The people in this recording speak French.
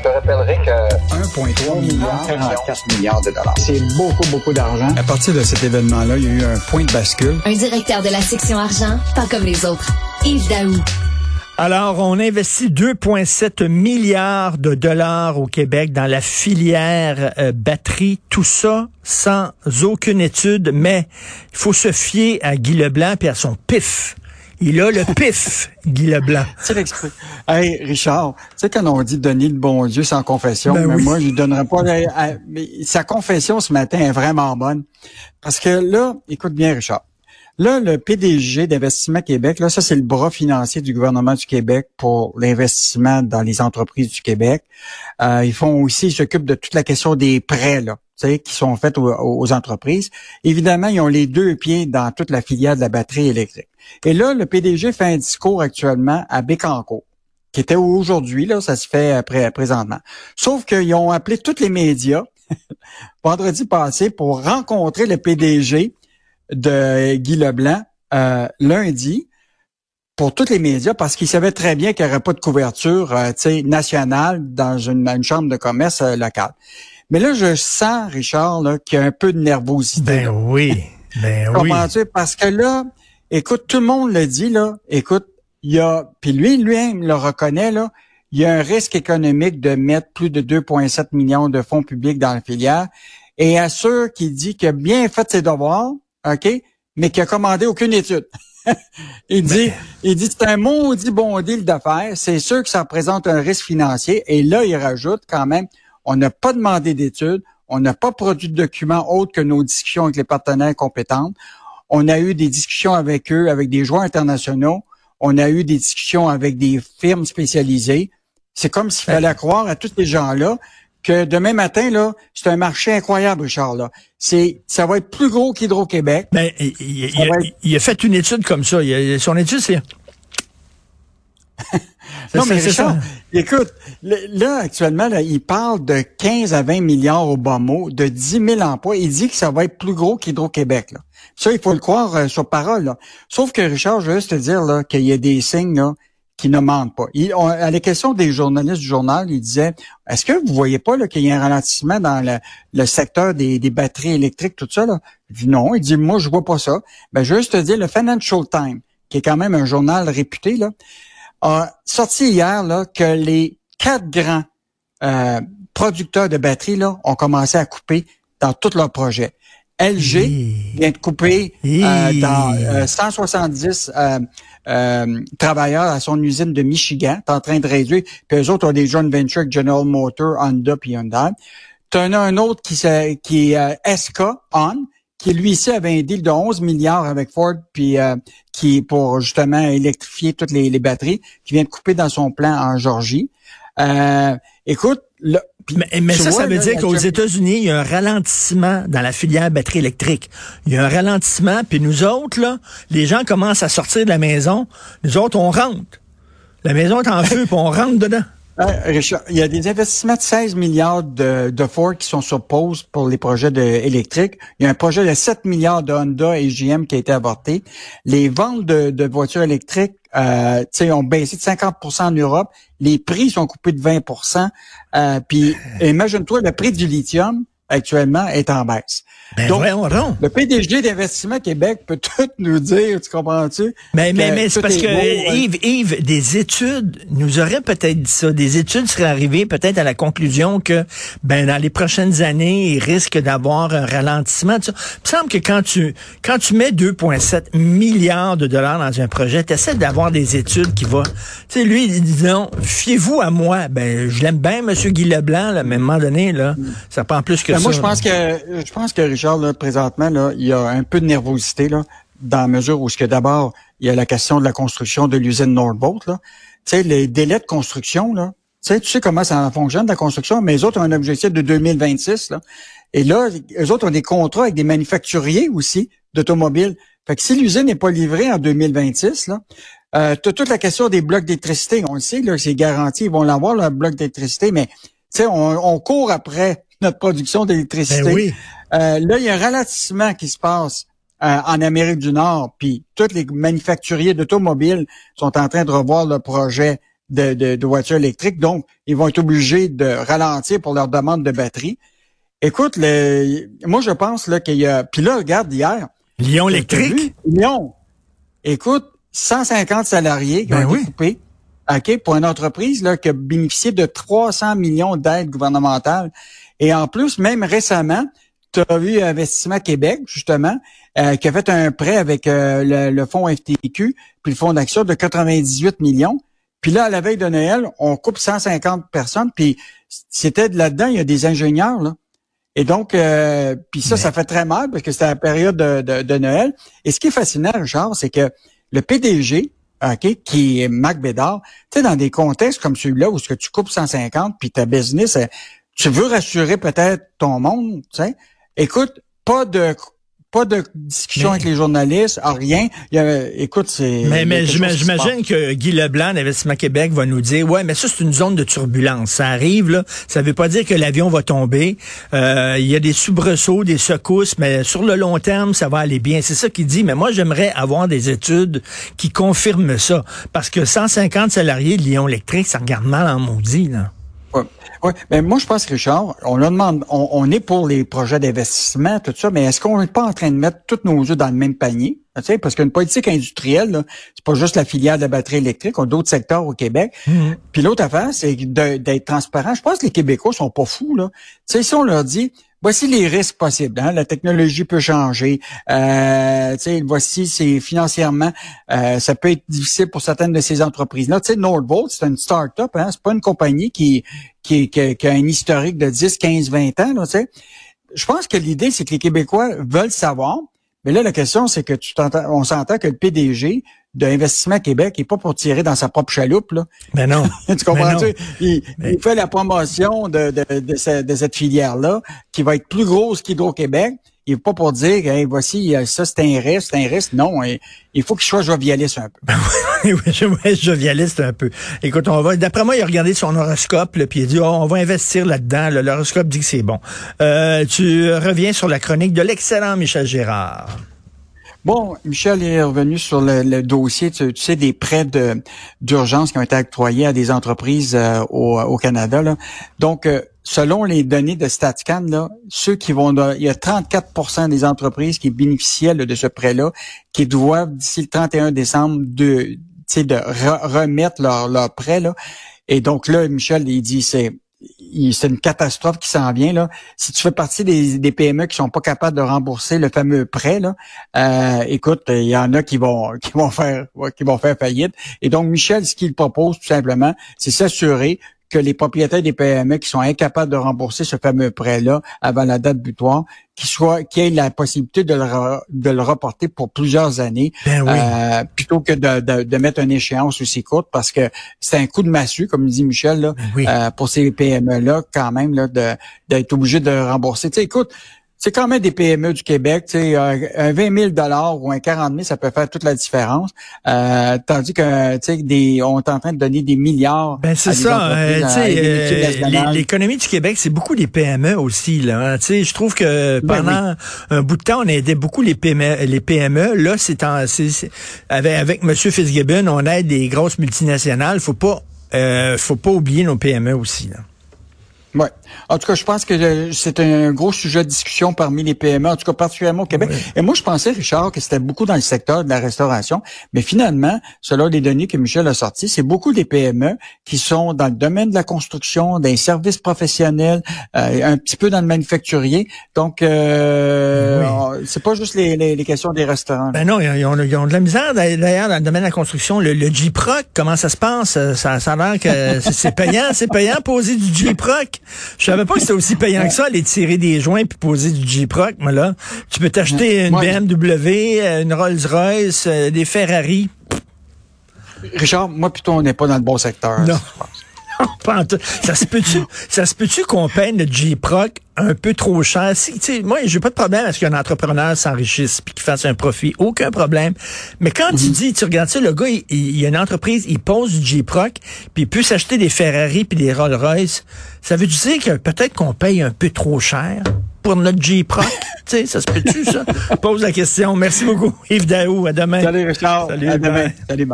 Je te rappellerai que 1,3 milliard, 44 milliards de dollars. C'est beaucoup, beaucoup d'argent. À partir de cet événement-là, il y a eu un point de bascule. Un directeur de la section argent, pas comme les autres. Yves Daou. Alors, on investit 2,7 milliards de dollars au Québec dans la filière euh, batterie. Tout ça sans aucune étude, mais il faut se fier à Guy Leblanc et à son pif. Il a le pif, Guy Leblanc. C'est l'exprès. Hey, Richard, tu sais, quand on dit donner le bon Dieu sans confession, Ben mais oui. moi, je lui donnerais pas. à- à- mais sa confession ce matin est vraiment bonne. Parce que là, écoute bien, Richard. Là, le PDG d'Investissement Québec, là, ça, c'est le bras financier du gouvernement du Québec pour l'investissement dans les entreprises du Québec. Euh, ils font aussi, ils s'occupent de toute la question des prêts, là, qui sont faits aux, entreprises. Évidemment, ils ont les deux pieds dans toute la filière de la batterie électrique. Et là, le PDG fait un discours actuellement à Bécancourt, qui était aujourd'hui, là, ça se fait après, présentement. Sauf qu'ils ont appelé tous les médias vendredi passé pour rencontrer le PDG de Guy Leblanc euh, lundi pour tous les médias parce qu'ils savaient très bien qu'il n'y aurait pas de couverture euh, nationale dans une, une chambre de commerce euh, locale. Mais là, je sens, Richard, là, qu'il y a un peu de nervosité. Ben là. oui, ben oui. Parce que là, écoute, tout le monde le dit, là, écoute, il y a, puis lui, lui-même le reconnaît, là, il y a un risque économique de mettre plus de 2,7 millions de fonds publics dans la filière et assure qu'il dit qu'il a bien fait ses devoirs, OK, mais qu'il a commandé aucune étude. il dit, il dit, c'est un maudit bon deal d'affaires. C'est sûr que ça représente un risque financier. Et là, il rajoute quand même, on n'a pas demandé d'études, on n'a pas produit de documents autres que nos discussions avec les partenaires compétents. On a eu des discussions avec eux, avec des joueurs internationaux. On a eu des discussions avec des firmes spécialisées. C'est comme s'il fallait croire à tous ces gens-là que demain matin, là, c'est un marché incroyable, Richard. Là. C'est, ça va être plus gros qu'Hydro-Québec. Ben, il, il- a, être- il a fait une étude comme ça. Il a- son étude, c'est... Non, mais c'est Richard, ça. écoute, là, actuellement, là, il parle de 15 à 20 milliards au bas mot, de 10 000 emplois. Il dit que ça va être plus gros qu'Hydro-Québec. Là. Ça, il faut le croire euh, sur parole. Là. Sauf que, Richard, je veux juste te dire là, qu'il y a des signes là, qui ne mentent pas. Il, on- à la question des journalistes du journal, il disait, est-ce que vous voyez pas qu'il y a un ralentissement dans le, le secteur des, des batteries électriques, tout ça? Là? Je dis non. Il dit, moi, je vois pas ça. Ben, je veux juste te dire, le Financial Times, qui est quand même un journal réputé, là, a sorti hier là, que les quatre grands euh, producteurs de batteries là, ont commencé à couper dans tous leurs projets. LG vient de couper euh, dans euh, 170 euh, euh, travailleurs à son usine de Michigan. est en train de réduire. Puis eux autres ont des joint ventures avec General Motors, Honda puis Hyundai. Tu en as un autre qui, qui est euh, SK On, qui lui ici avait un deal de 11 milliards avec Ford, puis euh, qui pour justement électrifier toutes les, les batteries, qui vient de couper dans son plan en Georgie. Euh, écoute, puis Mais, ça, vois, ça veut là, dire qu'aux États-Unis, il y a un ralentissement dans la filière batterie électrique. Il y a un ralentissement, puis nous autres, là, les gens commencent à sortir de la maison. Nous autres, on rentre. La maison est en feu, puis on rentre dedans. Euh, Richard, il y a des investissements de 16 milliards de, de Ford qui sont sur pause pour les projets de, électriques. Il y a un projet de 7 milliards de Honda et GM qui a été avorté. Les ventes de, de voitures électriques euh, ont baissé de 50% en Europe. Les prix sont coupés de 20% euh, Puis imagine-toi, le prix du lithium actuellement est en baisse. Ben Donc. Le PDG d'Investissement Québec peut tout nous dire, tu comprends-tu? Mais, mais, que mais c'est parce que beau, hein. Yves, Yves, des études nous auraient peut-être dit ça. Des études seraient arrivées peut-être à la conclusion que ben dans les prochaines années, il risque d'avoir un ralentissement. Il me semble que quand tu quand tu mets 2,7 milliards de dollars dans un projet, tu essaies d'avoir des études qui vont. Tu sais, lui, il dit non, fiez-vous à moi. Ben, je l'aime bien, Monsieur Guy Leblanc, là, mais à un moment donné, là, ça prend plus que Ben, ça. Moi, je pense que je pense que Richard, là, présentement, là, il y a un peu de nervosité là, dans la mesure où ce que d'abord, il y a la question de la construction de l'usine Nordbolt. Là. Tu sais, les délais de construction, là, tu sais, tu sais comment ça fonctionne la construction, mais les autres ont un objectif de 2026. Là. Et là, les autres ont des contrats avec des manufacturiers aussi d'automobiles. Fait que si l'usine n'est pas livrée en 2026, là, euh, t'as toute la question des blocs d'électricité. On le sait, là, c'est garanti, ils vont l'avoir, le bloc d'électricité, mais tu sais, on, on court après notre production d'électricité. Ben oui. Euh, là, il y a un ralentissement qui se passe euh, en Amérique du Nord, puis tous les manufacturiers d'automobiles sont en train de revoir le projet de, de, de voitures électriques. Donc, ils vont être obligés de ralentir pour leur demande de batterie. Écoute, le, moi, je pense là qu'il y a... Puis là, regarde, hier... Lyon électrique? Lyon. Écoute, 150 salariés qui Ben ont oui. été coupés. OK, pour une entreprise là, qui a bénéficié de 300 millions d'aides gouvernementales. Et en plus, même récemment, tu as vu Investissement Québec, justement, euh, qui a fait un prêt avec euh, le, le fonds FTQ, puis le fonds d'action de 98 millions. Puis là, à la veille de Noël, on coupe 150 personnes, puis c'était de là-dedans, il y a des ingénieurs, là. Et donc, euh, puis ça, Mais- ça fait très mal parce que c'était la période de, de- de Noël. Et ce qui est fascinant, Richard, c'est que le PDG, OK, qui est Mac Bédard, tu sais, dans des contextes comme celui-là où ce que tu coupes 150 puis ta business, euh, tu veux rassurer peut-être ton monde, tu sais. Écoute, pas de pas de discussion Mais- avec les journalistes, ah, rien. Il y a- écoute, c'est. Mais, mais j'imagine que Guy Leblanc d'Investissement Québec va nous dire, ouais, mais ça, c'est une zone de turbulence. Ça arrive, là. Ça veut pas dire que l'avion va tomber. Euh, Il y a des soubresauts, des secousses, mais sur le long terme, ça va aller bien. C'est ça qu'il dit. Mais moi, j'aimerais avoir des études qui confirment ça. Parce que 150 salariés de Lyon Électrique, ça regarde mal en maudit, là. Ouais. Ouais. Mais moi, je pense, Richard, on leur demande, on, on est pour les projets d'investissement, tout ça, mais est-ce qu'on n'est pas en train de mettre tous nos œufs dans le même panier? Tu sais, parce qu'une politique industrielle, c'est pas juste la filière de la batterie électrique, on a d'autres secteurs au Québec. Puis l'autre affaire, c'est d'être transparent. Je pense que les Québécois sont pas fous, là. Tu sais, si on leur dit, voici les risques possibles, hein, la technologie peut changer, euh, voici, c'est financièrement, euh, ça peut être difficile pour certaines de ces entreprises-là. Tu sais, Nordvolt, c'est une start-up, hein, c'est pas une compagnie qui, qui, qui, a un historique de 10, 15, 20 ans, là. Je pense que l'idée, c'est que les Québécois veulent savoir, mais là, la question, c'est que tu on s'entend que le PDG de Investissement Québec n'est pas pour tirer dans sa propre chaloupe, là. Mais non. tu comprends? Mais non. Il, Mais- il fait la promotion de, de, de, ce- de cette filière-là, qui va être plus grosse qu'Hydro-Québec. Il n'est pas pour dire, hey, voici, euh, ça, c'est un risque, c'est un risque. Non, il, il faut qu'il soit jovialiste un peu. oui, être jovialiste un peu. Écoute, on va. D'après moi, il a regardé son horoscope, là, puis il a dit oh, on va investir là-dedans. là. L'horoscope dit que c'est bon. Euh, tu reviens sur la chronique de l'excellent Michel Gérard. Bon, Michel est revenu sur le, dossier, tu, sais, des prêts d'urgence qui ont été octroyés à des entreprises euh, au, Canada. Donc, euh, selon les données de StatsCan, là, ceux qui vont, il y a 34% des entreprises qui bénéficiaient de ce prêt-là, qui doivent d'ici le 31 décembre de, de re- remettre leur, leur prêt. Là. Et donc là, Michel, il dit, c'est c'est une catastrophe qui s'en vient là. Si tu fais partie des, PME qui sont pas capables de rembourser le fameux prêt là, euh, écoute, il y en a qui vont qui vont faire qui vont faire faillite. Et donc Michel, ce qu'il propose tout simplement, c'est s'assurer que les propriétaires des PME qui sont incapables de rembourser ce fameux prêt-là avant la date butoir, qu'ils soient, qu'ils aient la possibilité de le, re- de le reporter pour plusieurs années, Ben oui. euh, plutôt que de, de, de mettre une échéance aussi courte, parce que c'est un coup de massue, comme dit Michel, là, Ben oui. euh, pour ces PME-là, quand même, là, de, d'être obligé de rembourser. Tu sais, écoute, c'est quand même des PME du Québec. Tu sais, un, un 20 000 ou un 40 000, ça peut faire toute la différence. Euh, tandis que, tu sais, des, on est en train de donner des milliards. Ben c'est ça. euh, euh, les- l'économie du Québec, c'est beaucoup des PME aussi. Là, hein. Tu sais, je trouve que Ben pendant un bout de temps, on aidait beaucoup les PME. Les PME. Là, c'est en, c'est, c'est- avec avec M. Fitzgibbon, on aide des grosses multinationales. Faut pas, euh, faut pas oublier nos PME aussi. Là. Ouais. En tout cas, je pense que euh, c'est un gros sujet de discussion parmi les PME, en tout cas particulièrement au Québec. Et moi, je pensais, Richard, que c'était beaucoup dans le secteur de la restauration, mais finalement, selon les données que Michel a sorties, c'est beaucoup des PME qui sont dans le domaine de la construction, des services professionnels, euh, un petit peu dans le manufacturier. Donc, euh, c'est pas juste les, les, les questions des restaurants. Ben non, ils ont, ils ont de la misère d'ailleurs dans le domaine de la construction. Le, le J-Proc, comment ça se passe? Ça, ça a l'air que c'est- payant, c'est payant poser du J-Proc. Je savais pas que c'était aussi payant que ça, aller tirer des joints puis poser du J-Proc. Mais là, tu peux t'acheter une Ouais. BMW, euh, une Rolls-Royce, euh, des Ferrari. Richard, moi, plutôt, on n'est pas dans le bon secteur. Non. Ça se peut-tu, ça se peut-tu qu'on paye notre J-Proc un peu trop cher? Si, tu sais, moi, j'ai pas de problème à ce qu'un entrepreneur s'enrichisse puis qu'il fasse un profit. Aucun problème. Mais quand tu dis, tu regardes ça, le gars, il, il y a une entreprise, il pose du J-Proc puis il peut s'acheter des Ferrari puis des Rolls-Royce. Ça veut dire que peut-être qu'on paye un peu trop cher pour notre J-Proc? tu sais, ça se peut-tu, ça? Pose la question. Merci beaucoup, Yves Daou. À demain. Salut, Richard. Salut, à demain. Salut.